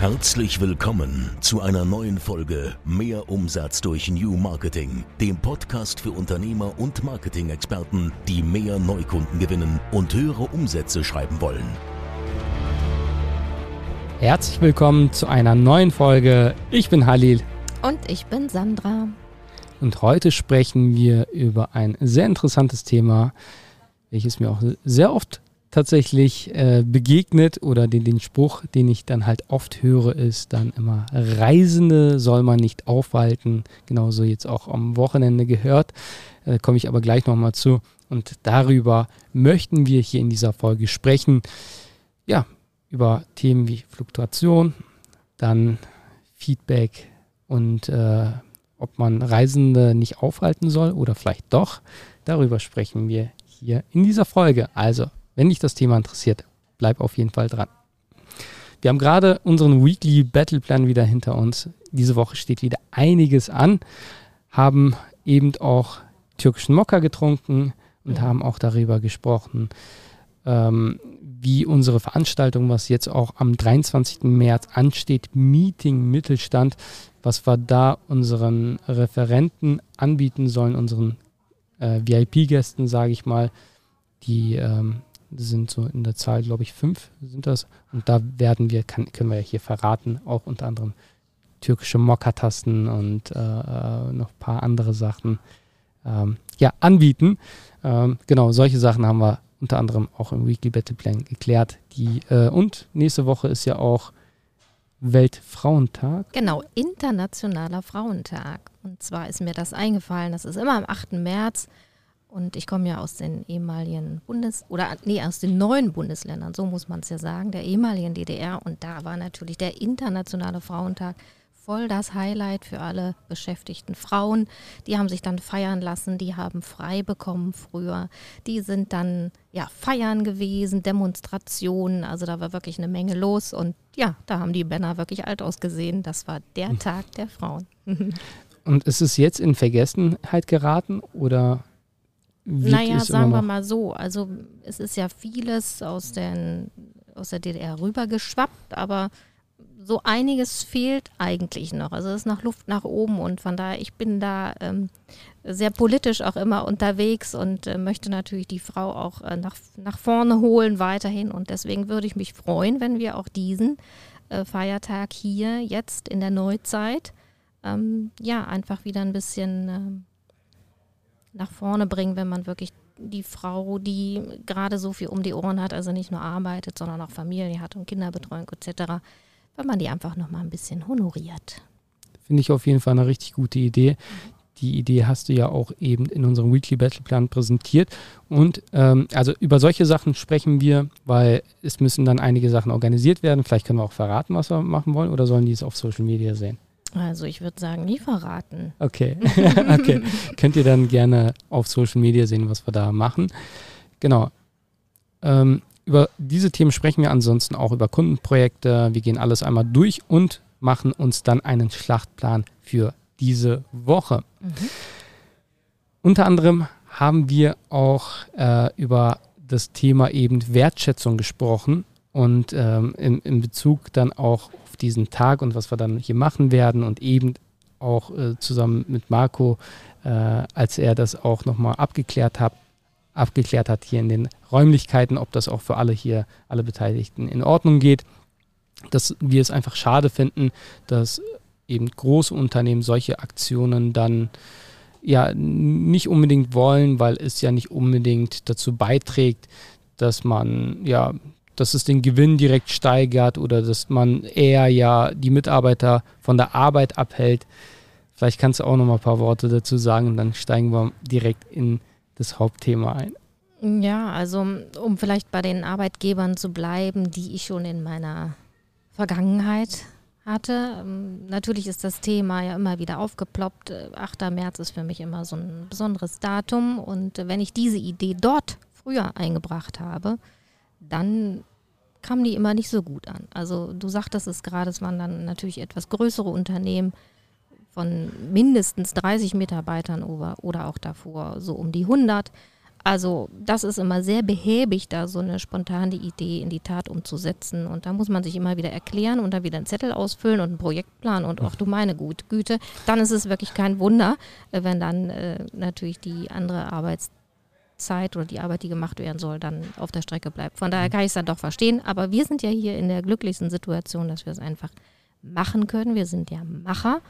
Herzlich willkommen zu einer neuen Folge Mehr Umsatz durch New Marketing, dem Podcast für Unternehmer und Marketing-Experten, die mehr Neukunden gewinnen und höhere Umsätze schreiben wollen. Herzlich willkommen zu einer neuen Folge. Ich bin Halil. Und ich bin Sandra. Und heute sprechen wir über ein sehr interessantes Thema, welches mir auch sehr oft tatsächlich äh, begegnet oder den, den Spruch, den ich dann halt oft höre, ist dann immer, Reisende soll man nicht aufhalten. Genauso jetzt auch am Wochenende gehört. Äh, Komme ich aber gleich nochmal zu. Und darüber möchten wir hier in dieser Folge sprechen. Ja, über Themen wie Fluktuation, dann Feedback und äh, ob man Reisende nicht aufhalten soll oder vielleicht doch. Darüber sprechen wir hier in dieser Folge. Also wenn dich das Thema interessiert, bleib auf jeden Fall dran. Wir haben gerade unseren Weekly Battle Plan wieder hinter uns. Diese Woche steht wieder einiges an. Haben eben auch türkischen Mokka getrunken und ja. haben auch darüber gesprochen, ähm, wie unsere Veranstaltung, was jetzt auch am 23. März ansteht, Meeting Mittelstand, was wir da unseren Referenten anbieten sollen, unseren äh, VIP-Gästen, sage ich mal, die ähm, sind so in der Zahl, glaube ich, fünf sind das. Und da werden wir, kann, können wir ja hier verraten, auch unter anderem türkische Mokka-Tasten und äh, äh, noch ein paar andere Sachen ähm, ja, anbieten. Ähm, genau, solche Sachen haben wir unter anderem auch im Weekly Battle Plan geklärt. Die, äh, und nächste Woche ist ja auch Weltfrauentag. Genau, Internationaler Frauentag. Und zwar ist mir das eingefallen, das ist immer am 8. März. Und ich komme ja aus den ehemaligen Bundes- oder nee, aus den neuen Bundesländern, so muss man es ja sagen, der ehemaligen DDR. Und da war natürlich der Internationale Frauentag voll das Highlight für alle beschäftigten Frauen. Die haben sich dann feiern lassen, die haben frei bekommen früher. Die sind dann ja feiern gewesen, Demonstrationen, also da war wirklich eine Menge los und ja, da haben die Männer wirklich alt ausgesehen. Das war der hm. Tag der Frauen. und ist es jetzt in Vergessenheit geraten oder naja, sagen wir mal so. Also es ist ja vieles aus, den, aus der DDR rübergeschwappt, aber so einiges fehlt eigentlich noch. Also es ist noch Luft nach oben und von daher, ich bin da ähm, sehr politisch auch immer unterwegs und äh, möchte natürlich die Frau auch äh, nach, nach vorne holen weiterhin. Und deswegen würde ich mich freuen, wenn wir auch diesen äh, Feiertag hier jetzt in der Neuzeit ähm, ja einfach wieder ein bisschen ähm, nach vorne bringen, wenn man wirklich die Frau, die gerade so viel um die Ohren hat, also nicht nur arbeitet, sondern auch Familie hat und Kinderbetreuung etc., wenn man die einfach nochmal ein bisschen honoriert. Finde ich auf jeden Fall eine richtig gute Idee. Die Idee hast du ja auch eben in unserem Weekly Battle Plan präsentiert. Und ähm, also über solche Sachen sprechen wir, weil es müssen dann einige Sachen organisiert werden. Vielleicht können wir auch verraten, was wir machen wollen, oder sollen die es auf Social Media sehen? Also ich würde sagen, nie verraten. Okay. okay. Könnt ihr dann gerne auf Social Media sehen, was wir da machen. Genau. Ähm, über diese Themen sprechen wir ansonsten auch über Kundenprojekte. Wir gehen alles einmal durch und machen uns dann einen Schlachtplan für diese Woche. Mhm. Unter anderem haben wir auch äh, über das Thema eben Wertschätzung gesprochen und ähm, in, in Bezug dann auch diesen Tag und was wir dann hier machen werden und eben auch äh, zusammen mit Marco, äh, als er das auch nochmal abgeklärt hat, abgeklärt hat hier in den Räumlichkeiten, ob das auch für alle hier, alle Beteiligten in Ordnung geht, dass wir es einfach schade finden, dass eben große Unternehmen solche Aktionen dann ja nicht unbedingt wollen, weil es ja nicht unbedingt dazu beiträgt, dass man ja dass es den Gewinn direkt steigert oder dass man eher ja die Mitarbeiter von der Arbeit abhält. Vielleicht kannst du auch noch mal ein paar Worte dazu sagen und dann steigen wir direkt in das Hauptthema ein. Ja, also um vielleicht bei den Arbeitgebern zu bleiben, die ich schon in meiner Vergangenheit hatte. Ähm, natürlich ist das Thema ja immer wieder aufgeploppt. 8. Äh, März ist für mich immer so ein besonderes Datum. Und wenn ich diese Idee dort früher eingebracht habe, dann kamen die immer nicht so gut an. Also du sagtest es gerade, es waren dann natürlich etwas größere Unternehmen von mindestens 30 Mitarbeitern oder, auch davor so um die 100. Also das ist immer sehr behäbig, da so eine spontane Idee in die Tat umzusetzen. Und da muss man sich immer wieder erklären und dann wieder einen Zettel ausfüllen und einen Projektplan und auch du meine Gut, Güte. Dann ist es wirklich kein Wunder, äh, wenn dann äh, natürlich die andere Arbeitszeit oder die Arbeit, die gemacht werden soll, dann auf der Strecke bleibt. Von daher kann ich es dann doch verstehen. Aber wir sind ja hier in der glücklichsten Situation, dass wir es einfach machen können. Wir sind ja Macher.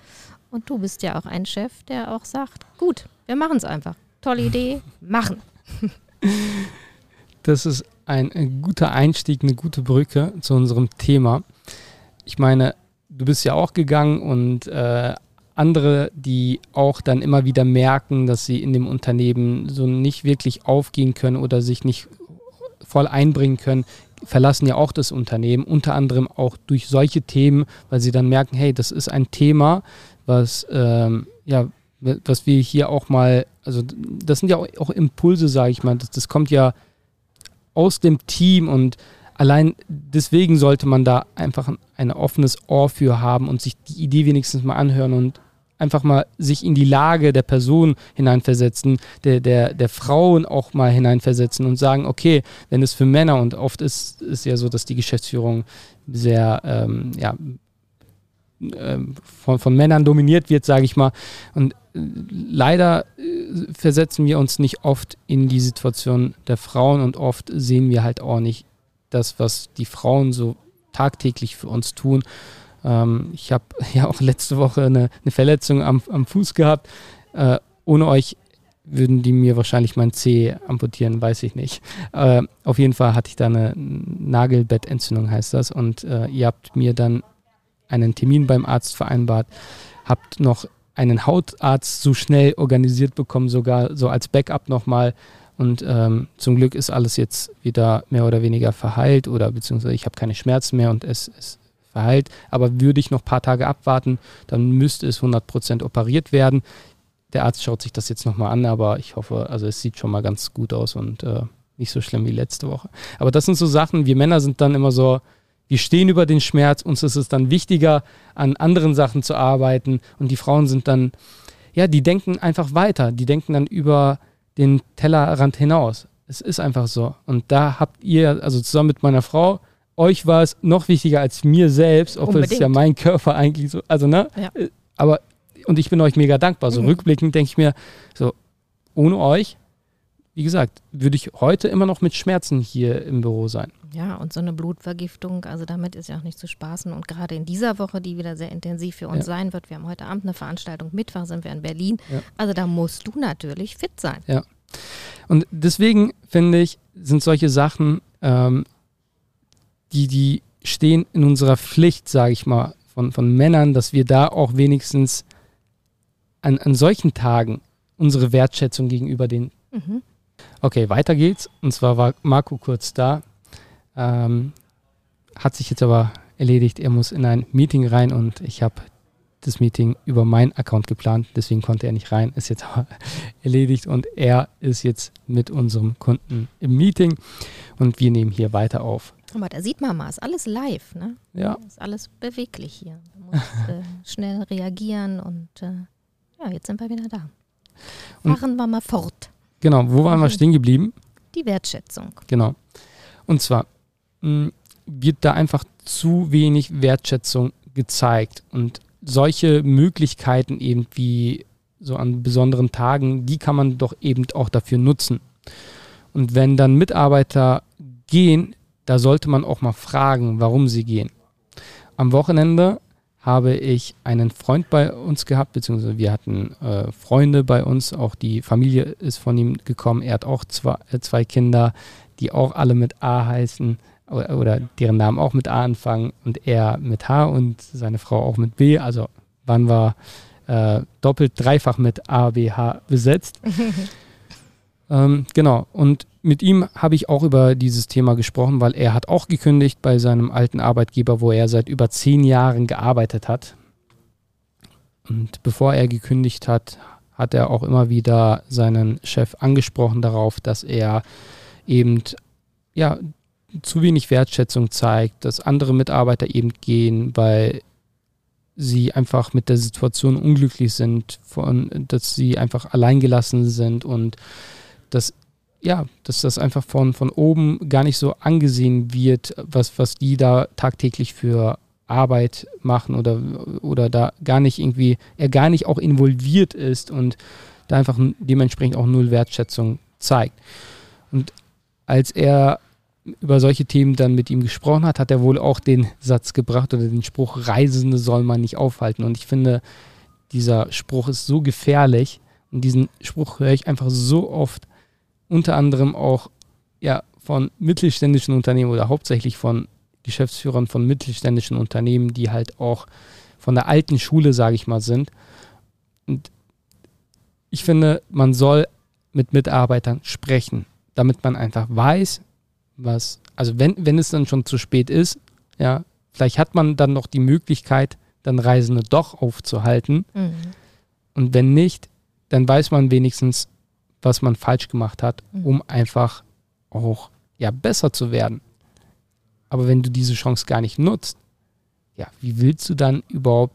Und du bist ja auch ein Chef, der auch sagt, gut, wir machen es einfach. Tolle Idee, machen. Das ist ein guter Einstieg, eine gute Brücke zu unserem Thema. Ich meine, du bist ja auch gegangen und äh, andere, die auch dann immer wieder merken, dass sie in dem Unternehmen so nicht wirklich aufgehen können oder sich nicht voll einbringen können, verlassen ja auch das Unternehmen, unter anderem auch durch solche Themen, weil sie dann merken, hey, das ist ein Thema, was ähm, ja was wir hier auch mal, also das sind ja auch, Impulse, sage ich mal, das, das kommt ja aus dem Team und allein deswegen sollte man da einfach ein, ein offenes Ohr für haben und sich die Idee wenigstens mal anhören und einfach mal sich in die Lage der Person hineinversetzen, der, der, der Frauen auch mal hineinversetzen und sagen, okay, wenn es für Männer und oft ist es ja so, dass die Geschäftsführung sehr ähm, ja, ähm, von, von Männern dominiert wird, sage ich mal. Und äh, leider äh, versetzen wir uns nicht oft in die Situation der Frauen und oft sehen wir halt auch nicht das, was die Frauen so tagtäglich für uns tun. Ähm, ich habe ja auch letzte Woche eine, eine Verletzung am, am, Fuß gehabt. Äh, ohne euch würden die mir wahrscheinlich mein Zeh amputieren, weiß ich nicht. Äh, auf jeden Fall hatte ich da eine Nagelbettentzündung, heißt das. Und äh, ihr habt mir dann einen Termin beim Arzt vereinbart, habt noch einen Hautarzt so schnell organisiert bekommen, sogar so als Backup nochmal. Und ähm, zum Glück ist alles jetzt wieder mehr oder weniger verheilt oder beziehungsweise ich habe keine Schmerzen mehr und es ist verheilt. Aber würde ich noch ein paar Tage abwarten, dann müsste es 100% operiert werden. Der Arzt schaut sich das jetzt nochmal an, aber ich hoffe, also es sieht schon mal ganz gut aus und äh, nicht so schlimm wie letzte Woche. Aber das sind so Sachen, wir Männer sind dann immer so, wir stehen über den Schmerz, uns ist es dann wichtiger, an anderen Sachen zu arbeiten und die Frauen sind dann, ja, die denken einfach weiter, die denken dann über den Tellerrand hinaus. Es ist einfach so. Und da habt ihr, also zusammen mit meiner Frau, euch war es noch wichtiger als mir selbst, obwohl es ja mein Körper eigentlich so, also ne? Ja. Äh, aber, und ich bin euch mega dankbar. So mhm. rückblickend denke ich mir, so, ohne euch, wie gesagt, würde ich heute immer noch mit Schmerzen hier im Büro sein. Ja, und so eine Blutvergiftung, also damit ist ja auch nicht zu spaßen. Und gerade in dieser Woche, die wieder sehr intensiv für uns ja. sein wird, wir haben heute Abend eine Veranstaltung, Mittwoch sind wir in Berlin. Ja. Also da musst du natürlich fit sein. Ja. Und deswegen finde ich, sind solche Sachen, ähm, die, die stehen in unserer Pflicht, sage ich mal, von, von Männern, dass wir da auch wenigstens an, an solchen Tagen unsere Wertschätzung gegenüber den. Mhm. Okay, weiter geht's. Und zwar war Marco kurz da ähm, hat sich jetzt aber erledigt. Er muss in ein Meeting rein und ich habe das Meeting über meinen Account geplant, deswegen konnte er nicht rein, ist jetzt aber erledigt und er ist jetzt mit unserem Kunden im Meeting und wir nehmen hier weiter auf. Aber da sieht man mal, ist alles live, ne? Ja. Ist alles beweglich hier. Du musst äh, schnell reagieren und äh, ja, jetzt sind wir wieder da. Fahren und, wir mal fort. Genau, wo waren wir stehen geblieben? Die Wertschätzung. Genau. Und zwar, wird da einfach zu wenig Wertschätzung gezeigt. Und solche Möglichkeiten eben wie so an besonderen Tagen, die kann man doch eben auch dafür nutzen. Und wenn dann Mitarbeiter gehen, da sollte man auch mal fragen, warum sie gehen. Am Wochenende habe ich einen Freund bei uns gehabt, beziehungsweise wir hatten äh, Freunde bei uns, auch die Familie ist von ihm gekommen. Er hat auch zwei, äh, zwei Kinder, die auch alle mit A heißen oder, oder, deren Namen auch mit A anfangen und er mit H und seine Frau auch mit B. Also waren wir äh, doppelt, dreifach mit A, B, H besetzt. ähm, genau. Und mit ihm habe ich auch über dieses Thema gesprochen, weil er hat auch gekündigt bei seinem alten Arbeitgeber, wo er seit über zehn Jahren gearbeitet hat. Und bevor er gekündigt hat, hat er auch immer wieder seinen Chef angesprochen darauf, dass er eben ja zu wenig Wertschätzung zeigt, dass andere Mitarbeiter eben gehen, weil sie einfach mit der Situation unglücklich sind, von, dass sie einfach alleingelassen sind und dass ja, dass das einfach von, von oben gar nicht so angesehen wird, was, was die da tagtäglich für Arbeit machen oder, oder da gar nicht irgendwie, er gar nicht auch involviert ist und da einfach dementsprechend auch null Wertschätzung zeigt. Und als er über solche Themen dann mit ihm gesprochen hat, hat er wohl auch den Satz gebracht oder den Spruch, Reisende soll man nicht aufhalten. Und ich finde, dieser Spruch ist so gefährlich und diesen Spruch höre ich einfach so oft, unter anderem auch ja, von mittelständischen Unternehmen oder hauptsächlich von Geschäftsführern von mittelständischen Unternehmen, die halt auch von der alten Schule, sage ich mal, sind. Und ich finde, man soll mit Mitarbeitern sprechen, damit man einfach weiß, was, also wenn, wenn es dann schon zu spät ist, ja, vielleicht hat man dann noch die Möglichkeit, dann Reisende doch aufzuhalten. Mhm. Und wenn nicht, dann weiß man wenigstens, was man falsch gemacht hat, mhm. um einfach auch ja, besser zu werden. Aber wenn du diese Chance gar nicht nutzt, ja, wie willst du dann überhaupt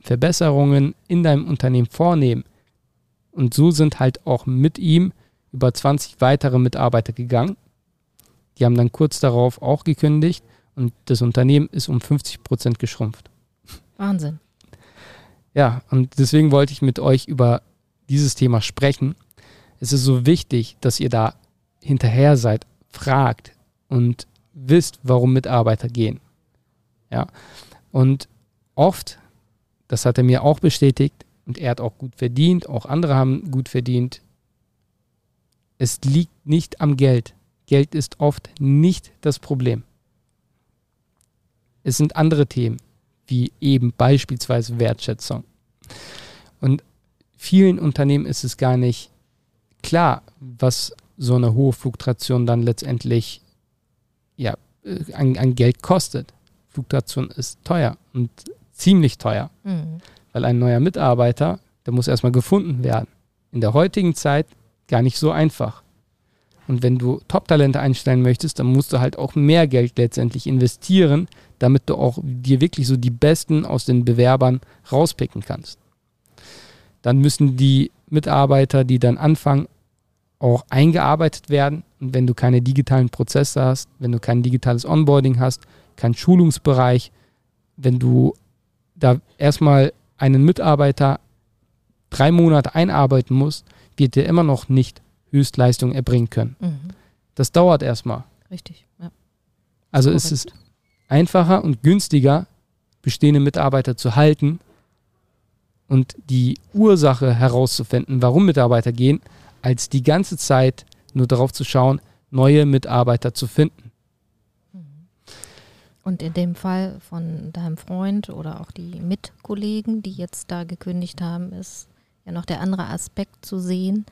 Verbesserungen in deinem Unternehmen vornehmen? Und so sind halt auch mit ihm über 20 weitere Mitarbeiter gegangen. Die haben dann kurz darauf auch gekündigt und das Unternehmen ist um 50 Prozent geschrumpft. Wahnsinn. Ja, und deswegen wollte ich mit euch über dieses Thema sprechen. Es ist so wichtig, dass ihr da hinterher seid, fragt und wisst, warum Mitarbeiter gehen. Ja. Und oft, das hat er mir auch bestätigt, und er hat auch gut verdient, auch andere haben gut verdient. Es liegt nicht am Geld. Geld ist oft nicht das Problem. Es sind andere Themen, wie eben beispielsweise Wertschätzung. Und vielen Unternehmen ist es gar nicht klar, was so eine hohe Fluktuation dann letztendlich ja, äh, an, an Geld kostet. Fluktuation ist teuer und ziemlich teuer, mhm. weil ein neuer Mitarbeiter, der muss erstmal gefunden werden. In der heutigen Zeit gar nicht so einfach. Und wenn du Top-Talente einstellen möchtest, dann musst du halt auch mehr Geld letztendlich investieren, damit du auch dir wirklich so die Besten aus den Bewerbern rauspicken kannst. Dann müssen die Mitarbeiter, die dann anfangen, auch eingearbeitet werden. Und wenn du keine digitalen Prozesse hast, wenn du kein digitales Onboarding hast, kein Schulungsbereich, wenn du da erstmal einen Mitarbeiter drei Monate einarbeiten musst, wird der immer noch nicht Höchstleistung erbringen können. Mhm. Das dauert erstmal. Richtig, ja. Also ist es einfacher und günstiger, bestehende Mitarbeiter zu halten und die Ursache herauszufinden, warum Mitarbeiter gehen, als die ganze Zeit nur darauf zu schauen, neue Mitarbeiter zu finden. Und in dem Fall von deinem Freund oder auch die Mitkollegen, die jetzt da gekündigt haben, ist ja noch der andere Aspekt zu sehen,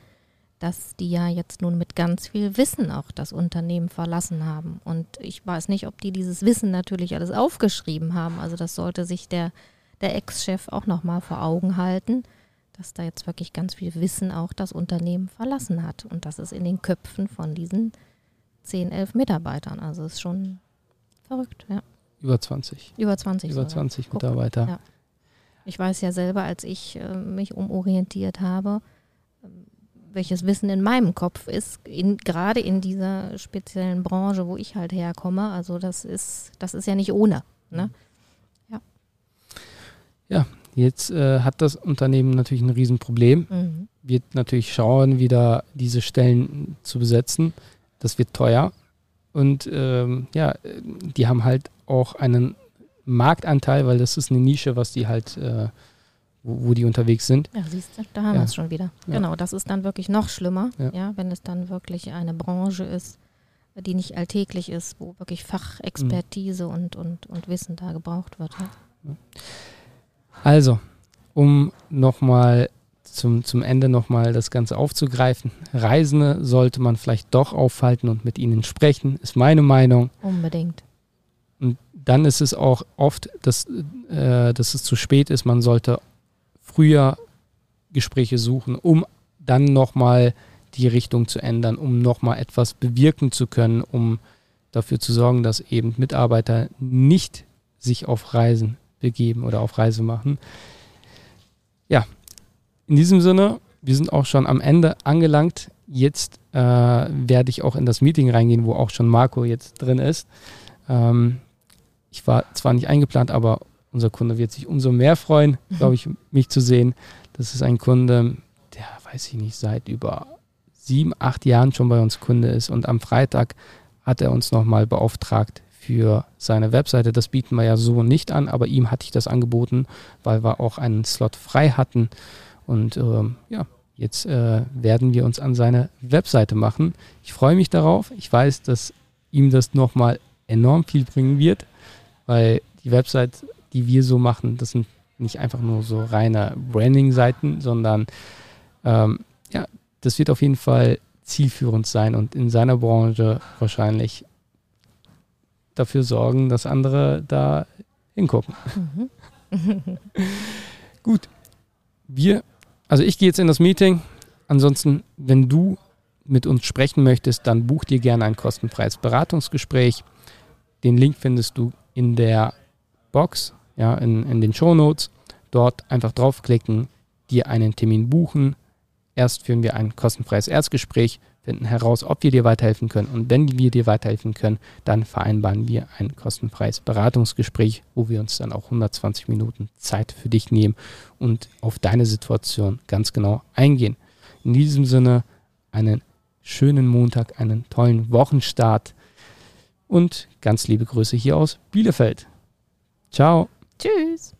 dass die ja jetzt nun mit ganz viel Wissen auch das Unternehmen verlassen haben. Und ich weiß nicht, ob die dieses Wissen natürlich alles aufgeschrieben haben. Also das sollte sich der, der Ex-Chef auch nochmal vor Augen halten dass da jetzt wirklich ganz viel Wissen auch das Unternehmen verlassen hat. Und das ist in den Köpfen von diesen 10, 11 Mitarbeitern. Also ist schon verrückt, ja. Über 20. Über 20. Über 20 sogar. Mitarbeiter. Ja. Ich weiß ja selber, als ich äh, mich umorientiert habe, welches Wissen in meinem Kopf ist, gerade in dieser speziellen Branche, wo ich halt herkomme. Also das ist, das ist ja nicht ohne. Ne? Ja. Ja, Jetzt äh, hat das Unternehmen natürlich ein Riesenproblem. Mhm. Wird natürlich schauen, wieder diese Stellen zu besetzen. Das wird teuer. Und ähm, ja, die haben halt auch einen Marktanteil, weil das ist eine Nische, was die halt, äh, wo, wo, die unterwegs sind. Ja, siehst du, da haben ja. wir es schon wieder. Ja. Genau, das ist dann wirklich noch schlimmer, ja. ja. wenn es dann wirklich eine Branche ist, die nicht alltäglich ist, wo wirklich Fachexpertise mhm. und, und, und Wissen da gebraucht wird. Ja. Also, um nochmal zum, zum Ende nochmal das Ganze aufzugreifen. Reisende sollte man vielleicht doch aufhalten und mit ihnen sprechen, ist meine Meinung. Unbedingt. Und dann ist es auch oft, dass, äh, dass es zu spät ist. Man sollte früher Gespräche suchen, um dann nochmal die Richtung zu ändern, um nochmal etwas bewirken zu können, um dafür zu sorgen, dass eben Mitarbeiter nicht sich auf Reisen begeben oder auf Reise machen. Ja, in diesem Sinne, wir sind auch schon am Ende angelangt. jetzt äh, werde ich auch in das Meeting reingehen, wo auch schon Marco jetzt drin ist. Ähm, ich war zwar nicht eingeplant, aber unser Kunde wird sich umso mehr freuen, mhm. glaube ich, mich zu sehen. Das ist ein Kunde, der, weiß ich nicht, seit über sieben, acht Jahren schon bei uns Kunde ist. Und am Freitag hat er uns nochmal beauftragt für seine Webseite. Das bieten wir ja so nicht an, aber ihm hatte ich das angeboten, weil wir auch einen Slot frei hatten. Und ähm, ja, jetzt äh, werden wir uns an seine Webseite machen. Ich freue mich darauf. Ich weiß, dass ihm das nochmal enorm viel bringen wird, weil die Website, die wir so machen, das sind nicht einfach nur so reine Branding-Seiten, sondern ähm, ja, das wird auf jeden Fall zielführend sein und in seiner Branche wahrscheinlich dafür sorgen, dass andere da hingucken. Mhm. Gut. Wir, also ich gehe jetzt in das Meeting. Ansonsten, wenn du mit uns sprechen möchtest, dann buch dir gerne ein kostenfreies Beratungsgespräch. Den Link findest du in der Box, ja, in, in den Show Notes. Dort einfach draufklicken, dir einen Termin buchen. Erst führen wir ein kostenfreies Erstgespräch finden heraus, ob wir dir weiterhelfen können. Und wenn wir dir weiterhelfen können, dann vereinbaren wir ein kostenfreies Beratungsgespräch, wo wir uns dann auch 120 Minuten Zeit für dich nehmen und auf deine Situation ganz genau eingehen. In diesem Sinne einen schönen Montag, einen tollen Wochenstart und ganz liebe Grüße hier aus Bielefeld. Ciao. Tschüss.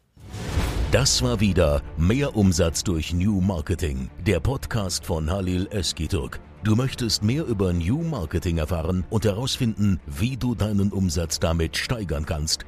Das war wieder Mehr Umsatz durch New Marketing, der Podcast von Halil Eskiturk. Du möchtest mehr über New Marketing erfahren und herausfinden, wie du deinen Umsatz damit steigern kannst?